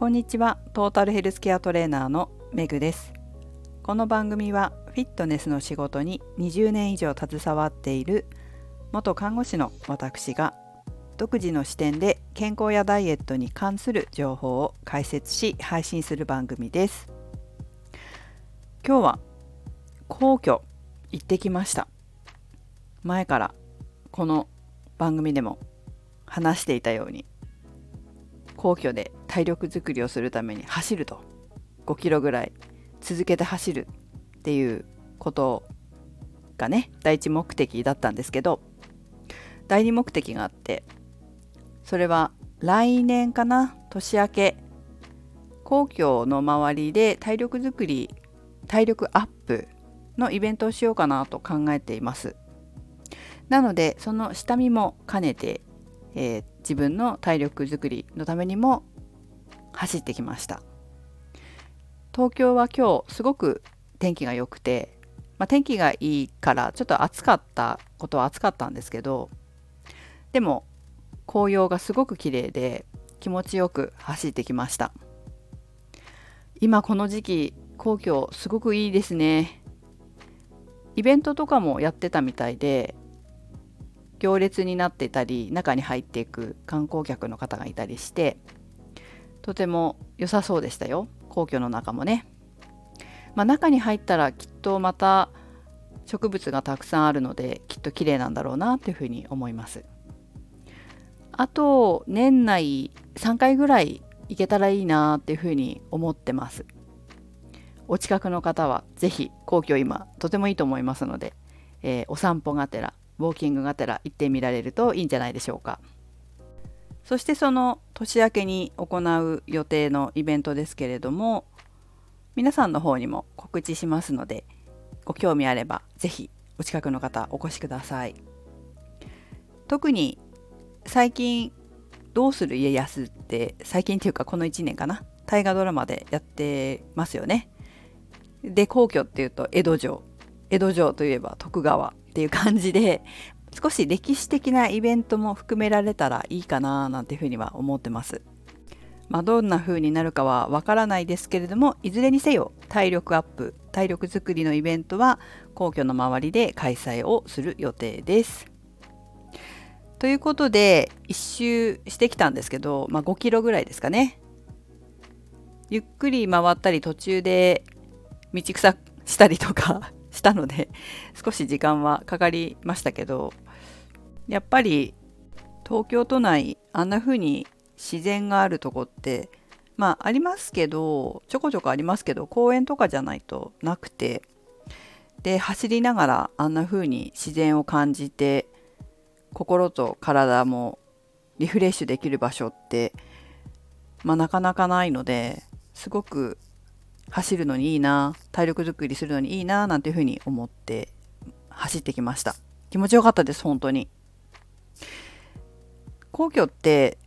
こんにちは。トータルヘルスケアトレーナーのメグです。この番組はフィットネスの仕事に20年以上携わっている元看護師の私が独自の視点で健康やダイエットに関する情報を解説し配信する番組です。今日は皇居行ってきました。前からこの番組でも話していたように皇居で体力づくりをするために走ると。5キロぐらい。続けて走るっていうことがね第一目的だったんですけど第二目的があってそれは来年かな年明け皇居の周りで体力づくり体力アップのイベントをしようかなと考えています。なのでその下見も兼ねて、えー、自分の体力づくりのためにも走ってきました。東京は今日すごく天気が良くて、まあ、天気がいいからちょっと暑かったことは暑かったんですけどでも紅葉がすごく綺麗で気持ちよく走ってきました。今この時期皇居すごくいいですね。イベントとかもやってたみたいで行列になってたり中に入っていく観光客の方がいたりしてとても良さそうでしたよ。皇居の中もね、まあ、中に入ったらきっとまた植物がたくさんあるのできっと綺麗なんだろうなというふうに思います。あと年内3回ぐらい行けたらいいなっていうふうに思ってます。お近くの方は是非皇居今とてもいいと思いますので、えー、お散歩がてらウォーキングがてら行ってみられるといいんじゃないでしょうか。そしてその年明けに行う予定のイベントですけれども皆さんの方にも告知しますのでご興味あれば是非お近くの方お越しください。特に最近「どうする家康」って最近っていうかこの1年かな大河ドラマでやってますよね。で皇居っていうと江戸城江戸城といえば徳川っていう感じで少し歴史的なイベントも含められたらいいかななんていうふうには思ってます。まあ、どんな風になるかはわからないですけれどもいずれにせよ体力アップ体力づくりのイベントは皇居の周りで開催をする予定です。ということで一周してきたんですけど、まあ、5キロぐらいですかね。ゆっくり回ったり途中で道草したりとかしたので少し時間はかかりましたけどやっぱり東京都内あんな風に自然があるとこってまあありますけどちょこちょこありますけど公園とかじゃないとなくてで走りながらあんな風に自然を感じて心と体もリフレッシュできる場所ってまあなかなかないのですごく走るのにいいな体力づくりするのにいいななんていうふうに思って走ってきました。気持ちよかったです本当に。皇居って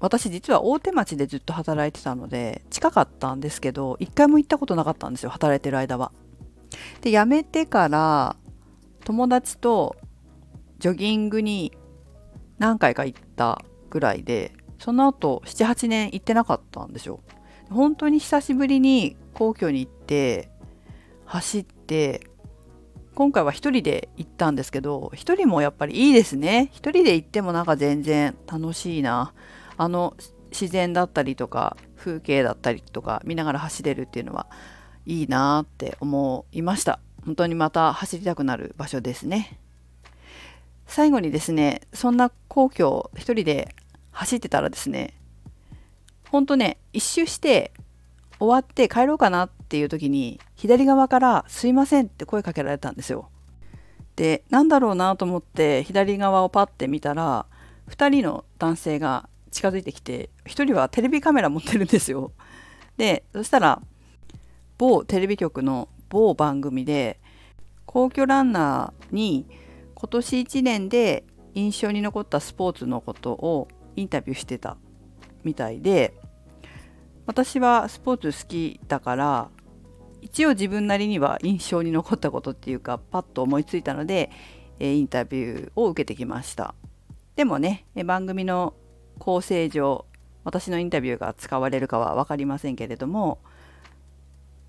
私実は大手町でずっと働いてたので近かったんですけど一回も行ったことなかったんですよ働いてる間は。で辞めてから友達とジョギングに何回か行ったぐらいでその後78年行ってなかったんですよ。本当に久しぶりに皇居に行って走って今回は1人で行ったんですけど1人もやっぱりいいですね。1人で行ってもなんか全然楽しいな。あの自然だったりとか風景だったりとか見ながら走れるっていうのはいいなって思いました。本当にまた走りたくなる場所ですね。最後にですねそんな皇居を1人で走ってたらですねほんとね一周して終わって帰ろうかなっていう時に左側から「すいません」って声かけられたんですよ。でなんだろうなと思って左側をパッて見たら2人の男性が近づいてきて1人はテレビカメラ持ってるんですよ。でそしたら某テレビ局の某番組で皇居ランナーに今年1年で印象に残ったスポーツのことをインタビューしてたみたいで私はスポーツ好きだから一応自分なりには印象に残ったことっていうかパッと思いついたのでインタビューを受けてきました。でもね番組の構成上私のインタビューが使われるかは分かりませんけれども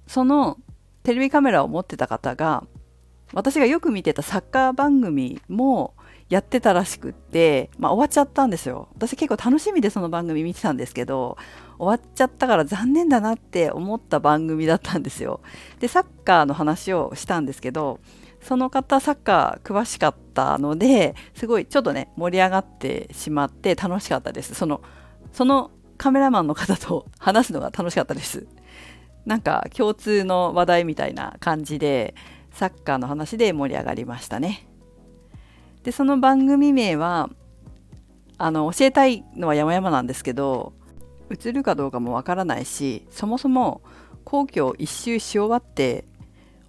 そのテレビカメラを持ってた方が私がよく見てたサッカー番組もやってたらしくって、まあ、終わっちゃったんですよ。私結構楽しみでその番組見てたんですけど終わっちゃったから残念だなって思った番組だったんですよ。でサッカーの話をしたんですけどその方サッカー詳しかったのですごいちょっとね盛り上がってしまって楽しかったです。そのそのカメラマンの方と話すのが楽しかったです。なんか共通の話題みたいな感じでサッカーの話で盛り上がりましたね。でその番組名はあの教えたいのは山々なんですけど映るかどうかもわからないしそもそも皇居を一周し終わって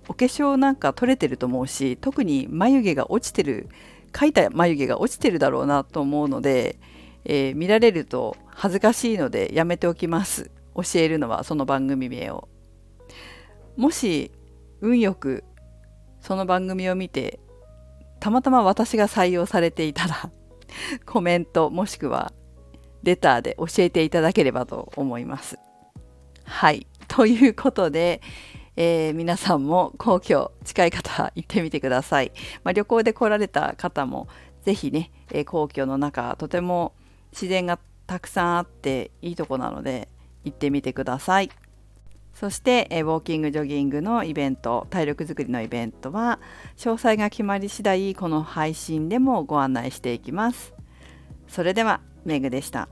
お化粧なんか取れてると思うし特に眉毛が落ちてる描いた眉毛が落ちてるだろうなと思うので、えー、見られると恥ずかしいのでやめておきます。教えるのはその番組名を。もし運よくその番組を見てたまたま私が採用されていたら コメントもしくはレターで教えていただければと思います。はい。ということで、えー、皆さんも皇居近い方行ってみてください。まあ、旅行で来られた方もぜひね、えー、皇居の中とても自然がたくさんあっていいとこなので行ってみてください。そして、えウォーキングジョギングのイベント体力づくりのイベントは詳細が決まり次第この配信でもご案内していきます。それではメグでした。